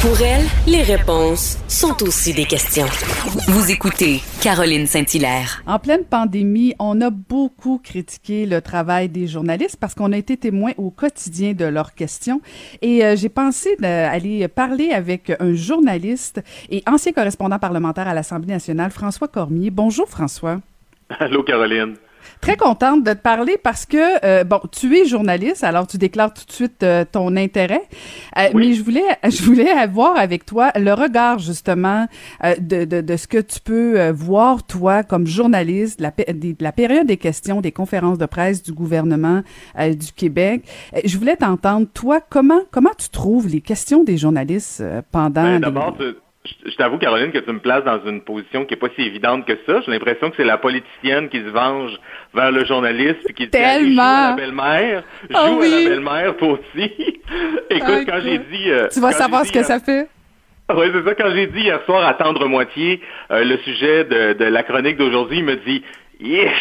Pour elle, les réponses sont aussi des questions. Vous écoutez Caroline Saint-Hilaire. En pleine pandémie, on a beaucoup critiqué le travail des journalistes parce qu'on a été témoin au quotidien de leurs questions. Et euh, j'ai pensé d'aller parler avec un journaliste et ancien correspondant parlementaire à l'Assemblée nationale, François Cormier. Bonjour François. Allô Caroline. Très contente de te parler parce que, euh, bon, tu es journaliste, alors tu déclares tout de suite euh, ton intérêt. Euh, mais je voulais, je voulais avoir avec toi le regard, justement, de, de, de, ce que tu peux voir, toi, comme journaliste, la, de la période des questions, des conférences de presse du gouvernement du Québec. je voulais t'entendre, toi, comment, comment tu trouves les questions des journalistes pendant... Ben, je t'avoue, Caroline, que tu me places dans une position qui est pas si évidente que ça. J'ai l'impression que c'est la politicienne qui se venge vers le journaliste et qui dit Tellement. à la belle-mère, ah joue à la belle-mère toi aussi. Écoute, quand j'ai dit... Euh, tu vas savoir ce que ça fait. Oui, c'est ça. Quand j'ai dit hier soir à tendre moitié euh, le sujet de, de la chronique d'aujourd'hui, il me dit « Yesh! »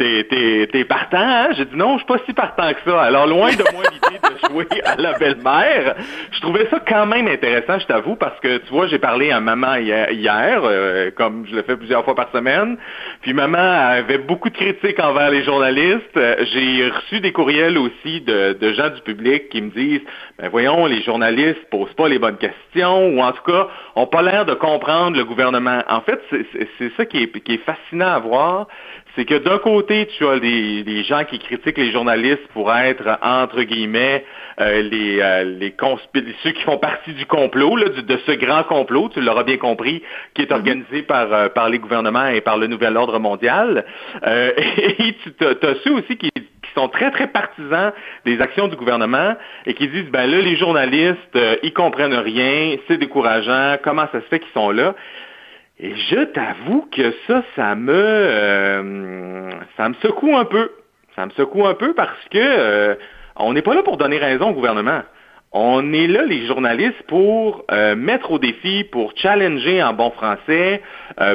t'es, t'es, partant, hein? J'ai dit non, je suis pas si partant que ça. Alors, loin de moi l'idée de jouer à la belle-mère, je trouvais ça quand même intéressant, je t'avoue, parce que, tu vois, j'ai parlé à maman hier, euh, comme je le fais plusieurs fois par semaine, puis maman avait beaucoup de critiques envers les journalistes. J'ai reçu des courriels aussi de, de gens du public qui me disent, ben voyons, les journalistes posent pas les bonnes questions, ou en tout cas, ont pas l'air de comprendre le gouvernement. En fait, c'est, c'est ça qui est, qui est fascinant à voir, c'est que d'un côté, tu as des, gens qui critiquent les journalistes pour être, entre guillemets, euh, les, euh, les ceux qui font partie du complot, là, de ce grand complot, tu l'auras bien compris, qui est mhm. organisé par, euh, par les gouvernements et par le nouvel ordre mondial. et tu as, ceux aussi qui, qui sont très, très partisans des actions du gouvernement et qui disent, ben là, les journalistes, ils comprennent rien, c'est décourageant, comment ça se fait qu'ils sont là? Et je t'avoue que ça, ça me, euh, ça me secoue un peu. Ça me secoue un peu parce que euh, on n'est pas là pour donner raison au gouvernement. On est là, les journalistes, pour euh, mettre au défi, pour challenger en bon français,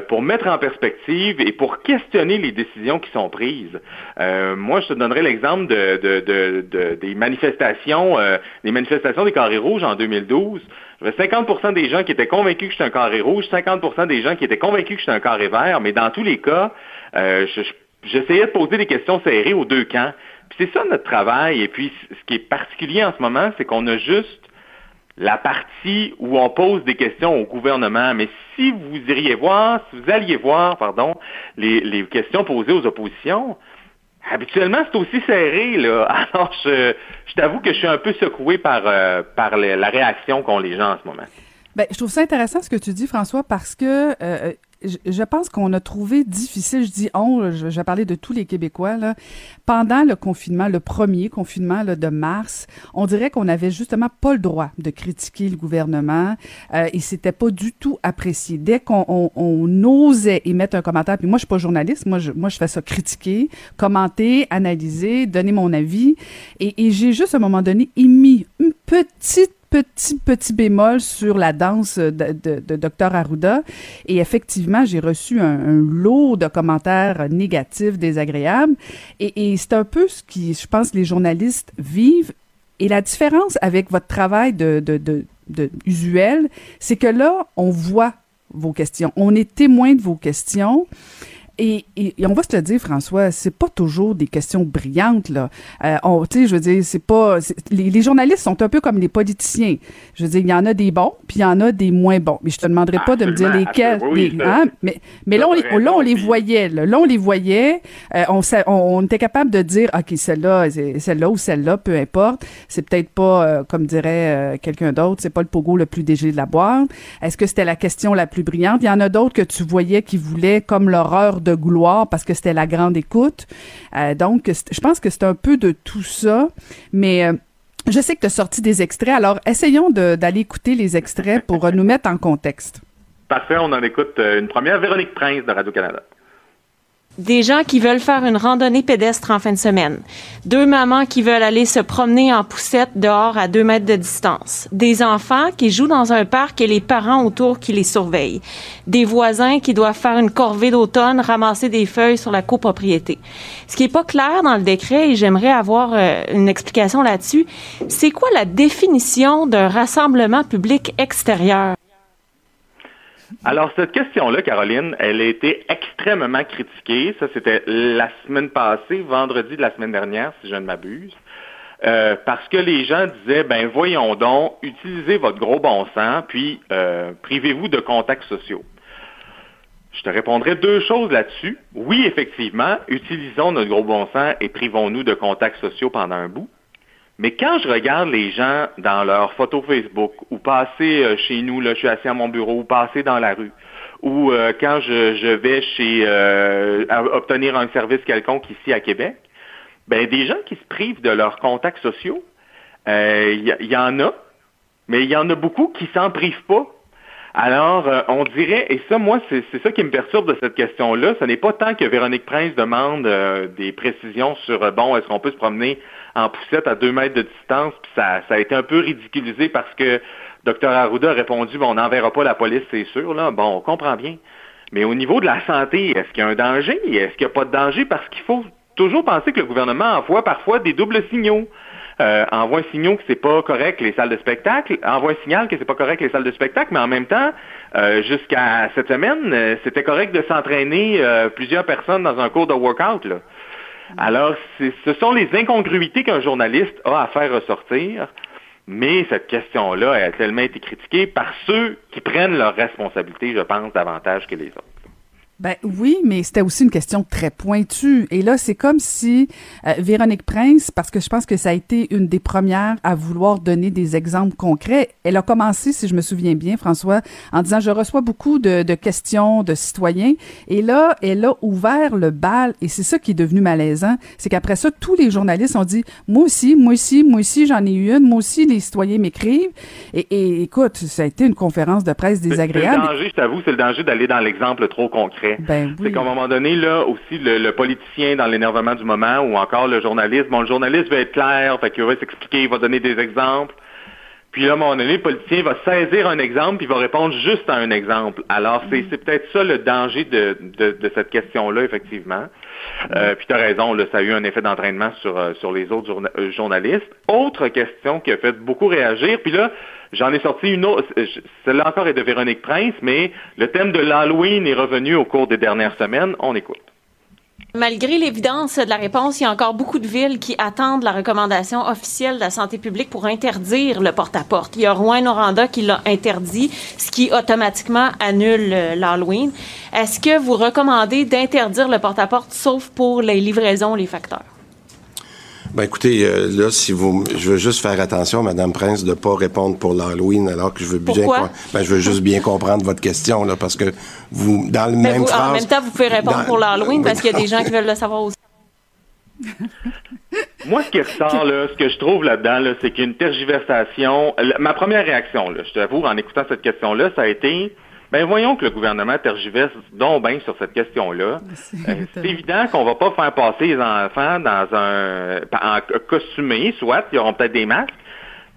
pour mettre en perspective et pour questionner les décisions qui sont prises. moi, je te donnerai l'exemple de, de, de, des manifestations, des manifestations des carrés rouges en 2012. J'avais 50% des gens qui étaient convaincus que j'étais un carré rouge, 50% des gens qui étaient convaincus que j'étais un carré vert, mais dans tous les cas, euh, j'essayais de poser des questions serrées aux deux camps. C'est ça notre travail. Et puis, ce qui est particulier en ce moment, c'est qu'on a juste la partie où on pose des questions au gouvernement. Mais si vous iriez voir, si vous alliez voir, pardon, les, questions posées aux oppositions, Habituellement, c'est aussi serré, là. Alors, je, t'avoue que je suis un peu secoué par, euh, par la réaction qu'ont les gens en ce moment. Ben, je trouve ça intéressant ce que tu dis, François, parce que euh, je, pense qu'on a trouvé difficile, je dis on, je, vais parler de tous les Québécois, là, pendant le confinement, le premier confinement de mars, on dirait qu'on avait justement pas le droit de critiquer le gouvernement euh, et c'était pas du tout apprécié. Dès qu'on on, osait émettre un commentaire, puis moi je suis pas journaliste, moi je, moi je fais ça critiquer, commenter, analyser, donner mon avis et, et j'ai juste à un moment donné émis une petite petit, petit bémol sur la danse de, de, Dr. Arruda. Et effectivement, j'ai reçu un, lot de commentaires négatifs, désagréables. Et, et c'est un peu ce qui, je pense, les journalistes vivent. Et la différence avec votre travail de, de, de, de usuel, c'est que là, on voit vos questions. On est témoin de vos questions. Et, et, on va se le dire, François, c'est pas toujours des questions brillantes là. Euh, tu sais, je veux dire, c'est pas. Les, les, journalistes sont un peu comme les politiciens. Je veux dire, il y en a des bons, puis il y en a des moins bons. Mais je te demanderai pas de me dire lesquels. hein? Mais, mais là, on, les, là, on les voyait. Là, là on les voyait. Euh, on, on, était capable de dire, ok, celle-là, celle-là ou celle-là, peu importe. C'est peut-être pas, euh, comme dirait euh, quelqu'un d'autre, c'est pas le pogo le plus dégé de la boîte. Est-ce que c'était la question la plus brillante? Il y en a d'autres que tu voyais qui voulaient comme l'horreur de gloire parce que c'était la grande écoute. Euh, donc, je pense que c'est un peu de tout ça, mais euh, je sais que tu as sorti des extraits, alors essayons d'aller écouter les extraits pour nous mettre en contexte. Parfait, on en écoute euh, une première. Véronique Prince de Radio-Canada. Des gens qui veulent faire une randonnée pédestre en fin de semaine, deux mamans qui veulent aller se promener en poussette dehors à deux mètres de distance, des enfants qui jouent dans un parc et les parents autour qui les surveillent, des voisins qui doivent faire une corvée d'automne, ramasser des feuilles sur la copropriété. Ce qui est pas clair dans le décret, et j'aimerais avoir euh, une explication là-dessus, c'est quoi la définition d'un rassemblement public extérieur? Alors, cette question-là, Caroline, elle a été extrêmement critiquée. Ça, c'était la semaine passée, vendredi de la semaine dernière, si je ne m'abuse. Euh, parce que les gens disaient, ben voyons donc, utilisez votre gros bon sens, puis euh, privez-vous de contacts sociaux. Je te répondrai deux choses là-dessus. Oui, effectivement, utilisons notre gros bon sens et privons-nous de contacts sociaux pendant un bout. Mais quand je regarde les gens dans leurs photos Facebook ou passer euh, chez nous, là, je suis assis à mon bureau, ou passer dans la rue, ou euh, quand je, vais chez euh, obtenir un service quelconque ici à Québec, ben des gens qui se privent de leurs contacts sociaux, il y, en a, mais il y en a beaucoup qui s'en privent pas. Alors, on dirait, et ça, moi, c'est ça qui me perturbe de cette question-là, ce n'est pas tant que Véronique Prince demande des précisions sur, bon, est-ce qu'on peut se promener en poussette à deux mètres de distance, puis ça, ça a été un peu ridiculisé parce que Dr Arruda a répondu, bon, on n'enverra pas la police, c'est sûr, là. Bon, on comprend bien. Mais au niveau de la santé, est-ce qu'il y a un danger? Est-ce qu'il n'y a pas de danger? Parce qu'il faut toujours penser que le gouvernement envoie parfois des doubles signaux. Euh, envoie un signal que c'est pas correct les salles de spectacle, envoie un signal que c'est pas correct les salles de spectacle, mais en même temps, euh, jusqu'à cette semaine, euh, c'était correct de s'entraîner plusieurs personnes dans un cours de workout. Là. Alors, ce sont les incongruités qu'un journaliste a à faire ressortir, mais cette question-là a tellement été critiquée par ceux qui prennent leurs responsabilités, je pense, davantage que les autres. Ben oui, mais c'était aussi une question très pointue. Et là, c'est comme si euh, Véronique Prince, parce que je pense que ça a été une des premières à vouloir donner des exemples concrets, elle a commencé, si je me souviens bien, François, en disant je reçois beaucoup de, de questions de citoyens. Et là, elle a ouvert le bal. Et c'est ça qui est devenu malaisant, c'est qu'après ça, tous les journalistes ont dit moi aussi, moi aussi, moi aussi, j'en ai eu une, moi aussi, les citoyens m'écrivent. Et, et, écoute, ça a été une conférence de presse désagréable. C'est le danger, je t'avoue, c'est le danger d'aller dans l'exemple trop concret. Ben c'est qu'à un moment donné, là, aussi, le, politicien dans l'énervement du moment ou encore le journaliste, bon, le journaliste va être clair, fait qu'il va s'expliquer, il va donner des exemples. Puis là, à un moment donné, le politicien va saisir un exemple puis va répondre juste à un exemple. Alors, c'est, mm. peut-être ça le danger de, cette question-là, effectivement. Euh, puis tu as raison, là, ça a eu un effet d'entraînement sur, euh, sur les autres euh, journalistes. Autre question qui a fait beaucoup réagir, puis là, J'en ai sorti une autre, celle-là encore est de Véronique Prince, mais le thème de l'Halloween est revenu au cours des dernières semaines. On écoute. Malgré l'évidence de la réponse, il y a encore beaucoup de villes qui attendent la recommandation officielle de la santé publique pour interdire le porte-à-porte. Il y a Rouen-Noranda qui l'a interdit, ce qui automatiquement annule euh, l'Halloween. Est-ce que vous recommandez d'interdire le porte-à-porte sauf pour les livraisons, les facteurs? Ben écoutez, euh, là, si vous, je veux juste faire attention, Madame Prince, de pas répondre pour l'Halloween, alors que je veux bien, ben je veux juste bien comprendre votre question là, parce que vous, dans le ben, même En même temps, vous pouvez répondre pour l'Halloween parce qu'il y a des gens qui veulent le savoir aussi. Moi, ce qui ressort, là, ce que je trouve là-dedans, là, c'est qu'il y a une tergiversation. Ma première réaction, là, je t'avoue, en écoutant cette question-là, ça a été ben voyons que le gouvernement tergiverse donc bien sur cette question-là. C'est euh, évident qu'on va pas faire passer les enfants dans un en costumé, soit ils auront peut-être des masques,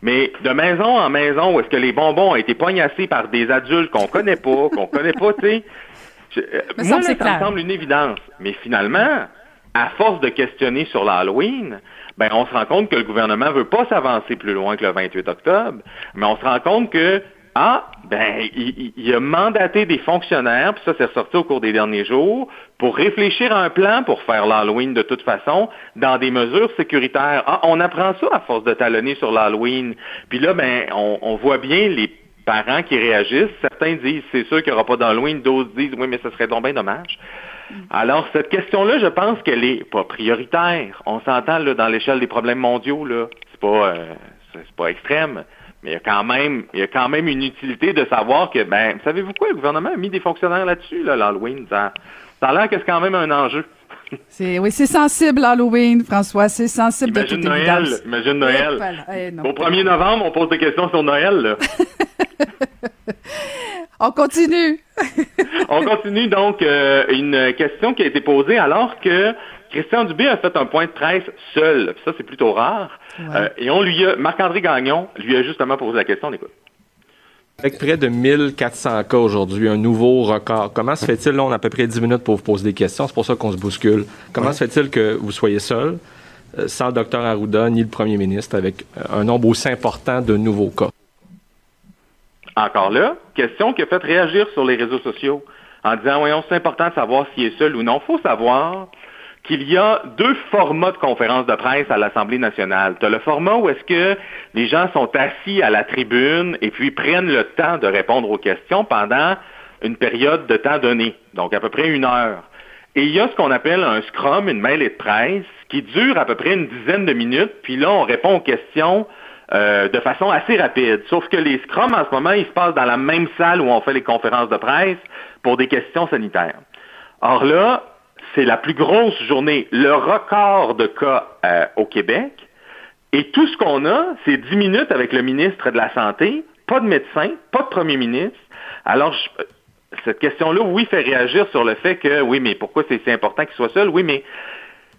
mais de maison en maison, où est-ce que les bonbons ont été pognassés par des adultes qu'on connaît pas, qu'on connaît pas, tu sais. Euh, moi, ça me semble une évidence. Mais finalement, à force de questionner sur l'Halloween, ben on se rend compte que le gouvernement veut pas s'avancer plus loin que le 28 octobre, mais on se rend compte que ah, ben, il, a mandaté des fonctionnaires, puis ça, c'est ressorti au cours des derniers jours, pour réfléchir à un plan pour faire l'Halloween de toute façon, dans des mesures sécuritaires. Ah, on apprend ça à force de talonner sur l'Halloween. Puis là, ben, on, voit bien les parents qui réagissent. Certains disent, c'est sûr qu'il n'y aura pas d'Halloween. D'autres disent, oui, mais ce serait donc bien dommage. Alors, cette question-là, je pense qu'elle est pas prioritaire. On s'entend là, dans l'échelle des problèmes mondiaux, là. C'est pas, euh, c'est pas extrême. Mais il y a quand même, il y a quand même une utilité de savoir que, ben, savez-vous quoi, le gouvernement a mis des fonctionnaires là-dessus, là, l'Halloween. Ça, ça a l'air que c'est quand même un enjeu. C'est, oui, c'est sensible l'Halloween, François. C'est sensible imagine de toute Noël, Imagine Noël. Eh, Au 1er novembre, on pose des questions sur Noël. Là. on continue. On continue donc euh, une question qui a été posée alors que Christian Dubé a fait un point de presse seul. Ça, c'est plutôt rare. Euh, et on lui a, Marc-André Gagnon lui a justement posé la question. On écoute. Avec près de 1400 cas aujourd'hui, un nouveau record, comment se fait-il, là, on a à peu près 10 minutes pour vous poser des questions, c'est pour ça qu'on se bouscule. Comment se fait-il que vous soyez seul, euh, sans le docteur Arruda ni le premier ministre, avec un nombre aussi important de nouveaux cas? Encore là, question qui a fait réagir sur les réseaux sociaux en disant, voyons, c'est important de savoir s'il est seul ou non. Il faut savoir qu'il y a deux formats de conférences de presse à l'Assemblée nationale. Tu as le format où est-ce que les gens sont assis à la tribune et puis prennent le temps de répondre aux questions pendant une période de temps donné, donc à peu près une heure. Et il y a ce qu'on appelle un scrum, une mêlée de presse, qui dure à peu près une dizaine de minutes, puis là, on répond aux questions euh, de façon assez rapide. Sauf que les scrums, en ce moment, ils se passent dans la même salle où on fait les conférences de presse pour des questions sanitaires. Or là, c'est la plus grosse journée, le record de cas euh, au Québec. Et tout ce qu'on a, c'est 10 minutes avec le ministre de la Santé, pas de médecin, pas de premier ministre. Alors, cette question-là, oui, fait réagir sur le fait que, oui, mais pourquoi c'est si important qu'il soit seul? Oui, mais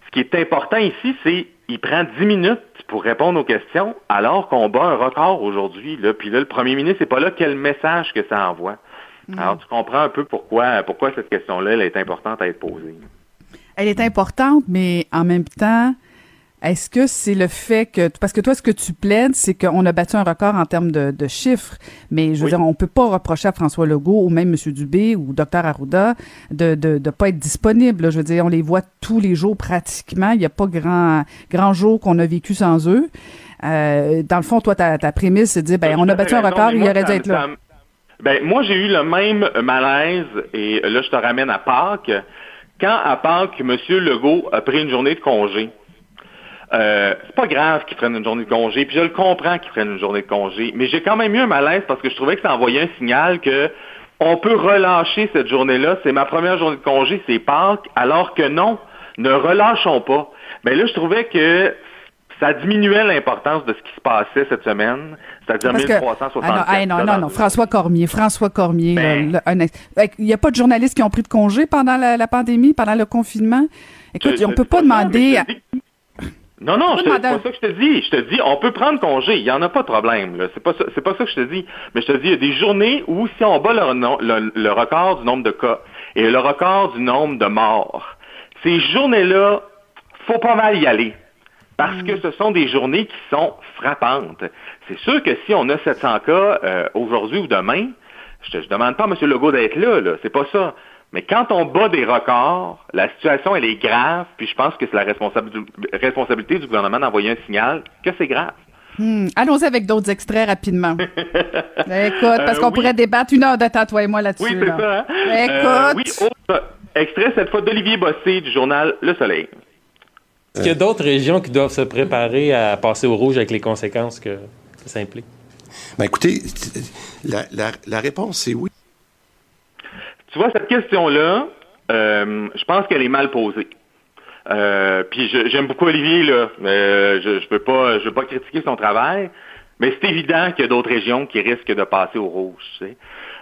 ce qui est important ici, c'est qu'il prend 10 minutes pour répondre aux questions, alors qu'on bat un record aujourd'hui. Là. Puis là, le premier ministre, c'est pas là quel message que ça envoie? Mm. Alors, tu comprends un peu pourquoi, pourquoi cette question-là, elle est importante à être posée. Elle est importante, mais en même temps, est-ce que c'est le fait que parce que toi ce que tu plaides c'est qu'on a battu un record en termes de, chiffres, mais je veux dire on peut pas reprocher à François Legault ou même M. Dubé ou Dr Arruda de de pas être disponible. Je veux dire on les voit tous les jours pratiquement. Il n'y a pas grand grand jour qu'on a vécu sans eux. Euh, dans le fond toi ta, ta prémisse c'est de dire ben on a battu un record, il aurait dû être là. Ben moi j'ai eu le même malaise et là je te ramène à Pâques. Quand à Pâques M. Legault a pris une journée de congé euh, c'est pas grave qu'ils prennent une journée de congé, puis je le comprends qu'ils prennent une journée de congé, mais j'ai quand même eu un malaise parce que je trouvais que ça envoyait un signal que on peut relâcher cette journée-là. C'est ma première journée de congé, c'est Pâques, alors que non, ne relâchons pas. Mais là, je trouvais que ça diminuait l'importance de ce qui se passait cette semaine, c'est-à-dire 1367. Ah non, non, non, François Cormier, François Cormier. Ben. il n'y a pas de journalistes qui ont pris de congé pendant la, pandémie, pendant le confinement? Écoute, on ne peut pas demander... Non, non, c'est pas ça que je te dis. Je te dis, on peut prendre congé. Il n'y en a pas de problème. C'est pas ça, pas ça que je te dis. Mais je te dis, il y a des journées où si on bat le, le, record du nombre de cas et le record du nombre de morts, ces journées-là, faut pas mal y aller. Parce que mm. ce sont des journées qui sont frappantes. C'est sûr que si on a 700 cas euh, aujourd'hui ou demain, je ne demande pas à M. Legault d'être là, là. C'est pas ça. Mais quand on bat des records, la situation, elle est grave, puis je pense que c'est la responsabilité du gouvernement d'envoyer un signal que c'est grave. Hmm. Allons-y avec d'autres extraits rapidement. Écoute, parce qu'on euh, pourrait débattre une heure de temps, toi et moi, là-dessus. Oui, c'est ça. Hein? Ben, euh, écoute. oui, autre extrait cette fois d'Olivier Bossé du journal Le Soleil. Est-ce qu'il y a d'autres régions qui doivent se préparer à passer au rouge avec les conséquences que, ça implique? Ben écoutez, la réponse, c'est oui. Tu vois, cette question-là, euh, je pense qu'elle est mal posée. Euh, puis j'aime beaucoup Olivier, là. Euh, je ne veux pas je veux pas critiquer son travail, mais c'est évident qu'il y a d'autres régions qui risquent de passer au rouge. Tu sais.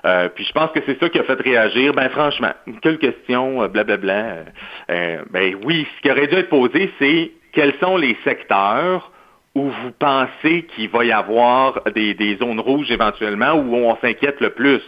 Euh, puis je pense que c'est ça qui a fait réagir. Ben franchement, quelle question, blablabla. ben oui, ce qui aurait dû être posé, c'est quels sont les secteurs où vous pensez qu'il va y avoir des, zones rouges éventuellement, où on s'inquiète le plus.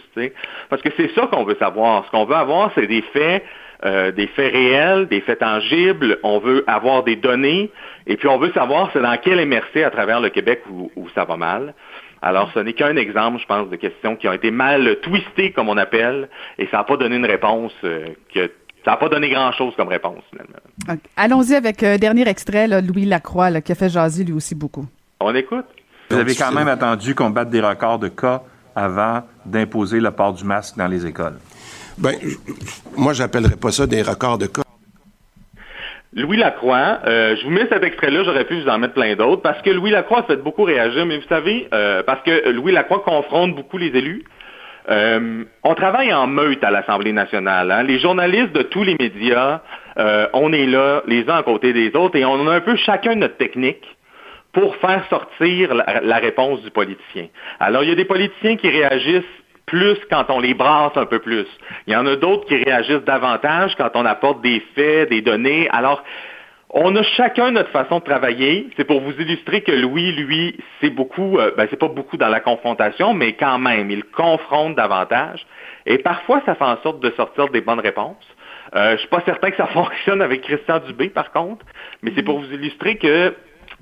Parce que c'est ça qu'on veut savoir. Ce qu'on veut avoir, c'est des faits, euh, des faits réels, des faits tangibles. On veut avoir des données, et puis on veut savoir c'est dans quel MRC à travers le Québec où, ça va mal. Alors, ce n'est qu'un exemple, je pense, de questions qui ont été mal twistées, comme on appelle, et ça n'a pas donné une réponse euh, que ça n'a pas donné grand-chose comme réponse, finalement. Allons-y avec un euh, dernier extrait, Louis Lacroix, qui a fait jaser lui aussi beaucoup. On écoute. Vous avez quand même attendu qu'on batte des records de cas avant d'imposer le port du masque dans les écoles. Ben, moi, j'appellerais pas ça des records de cas. Louis Lacroix, euh, je vous mets cet extrait-là, j'aurais pu vous en mettre plein d'autres, parce que Louis Lacroix fait beaucoup réagir, mais vous savez, euh, parce que Louis Lacroix confronte beaucoup les élus. Euh, on travaille en meute à l'Assemblée nationale. Hein. Les journalistes de tous les médias, on est là, les uns à côté des autres, et on a un peu chacun notre technique pour faire sortir la, réponse du politicien. Alors, il y a des politiciens qui réagissent plus quand on les brasse un peu plus. Il y en a d'autres qui réagissent davantage quand on apporte des faits, des données. Alors, on a chacun notre façon de travailler. C'est pour vous illustrer que Louis, lui, c'est beaucoup, euh, ben, c'est pas beaucoup dans la confrontation, mais quand même, il confronte davantage. Et parfois, ça fait en sorte de sortir des bonnes réponses. Euh, je suis pas certain que ça fonctionne avec Christian Dubé, par contre, mais c'est pour vous illustrer que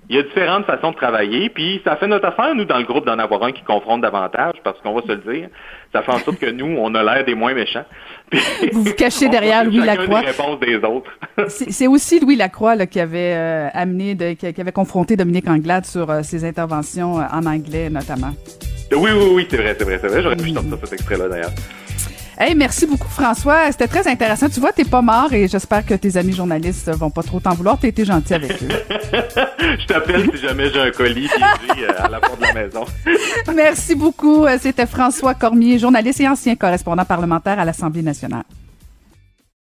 il y a différentes façons de travailler, puis ça fait notre affaire, nous, dans le groupe, d'en avoir un qui confronte davantage, parce qu'on va se le dire, ça fait en sorte que nous, on a l'air des moins méchants. vous vous cachez derrière Louis Lacroix. des autres. c'est aussi Louis Lacroix là, qui avait euh, amené, de, qui, avait confronté Dominique Anglade sur euh, ses interventions euh, en anglais, notamment. Oui, oui, oui, c'est vrai, c'est vrai, c'est vrai. J'aurais pu sortir cet extrait-là, d'ailleurs. Hey, merci beaucoup, François. C'était très intéressant. Tu vois, t'es pas mort et j'espère que tes amis journalistes vont pas trop t'en vouloir. T'as été gentil avec eux. Je t'appelle si jamais j'ai un colis euh, à la porte de la maison. merci beaucoup. C'était François Cormier, journaliste et ancien correspondant parlementaire à l'Assemblée nationale.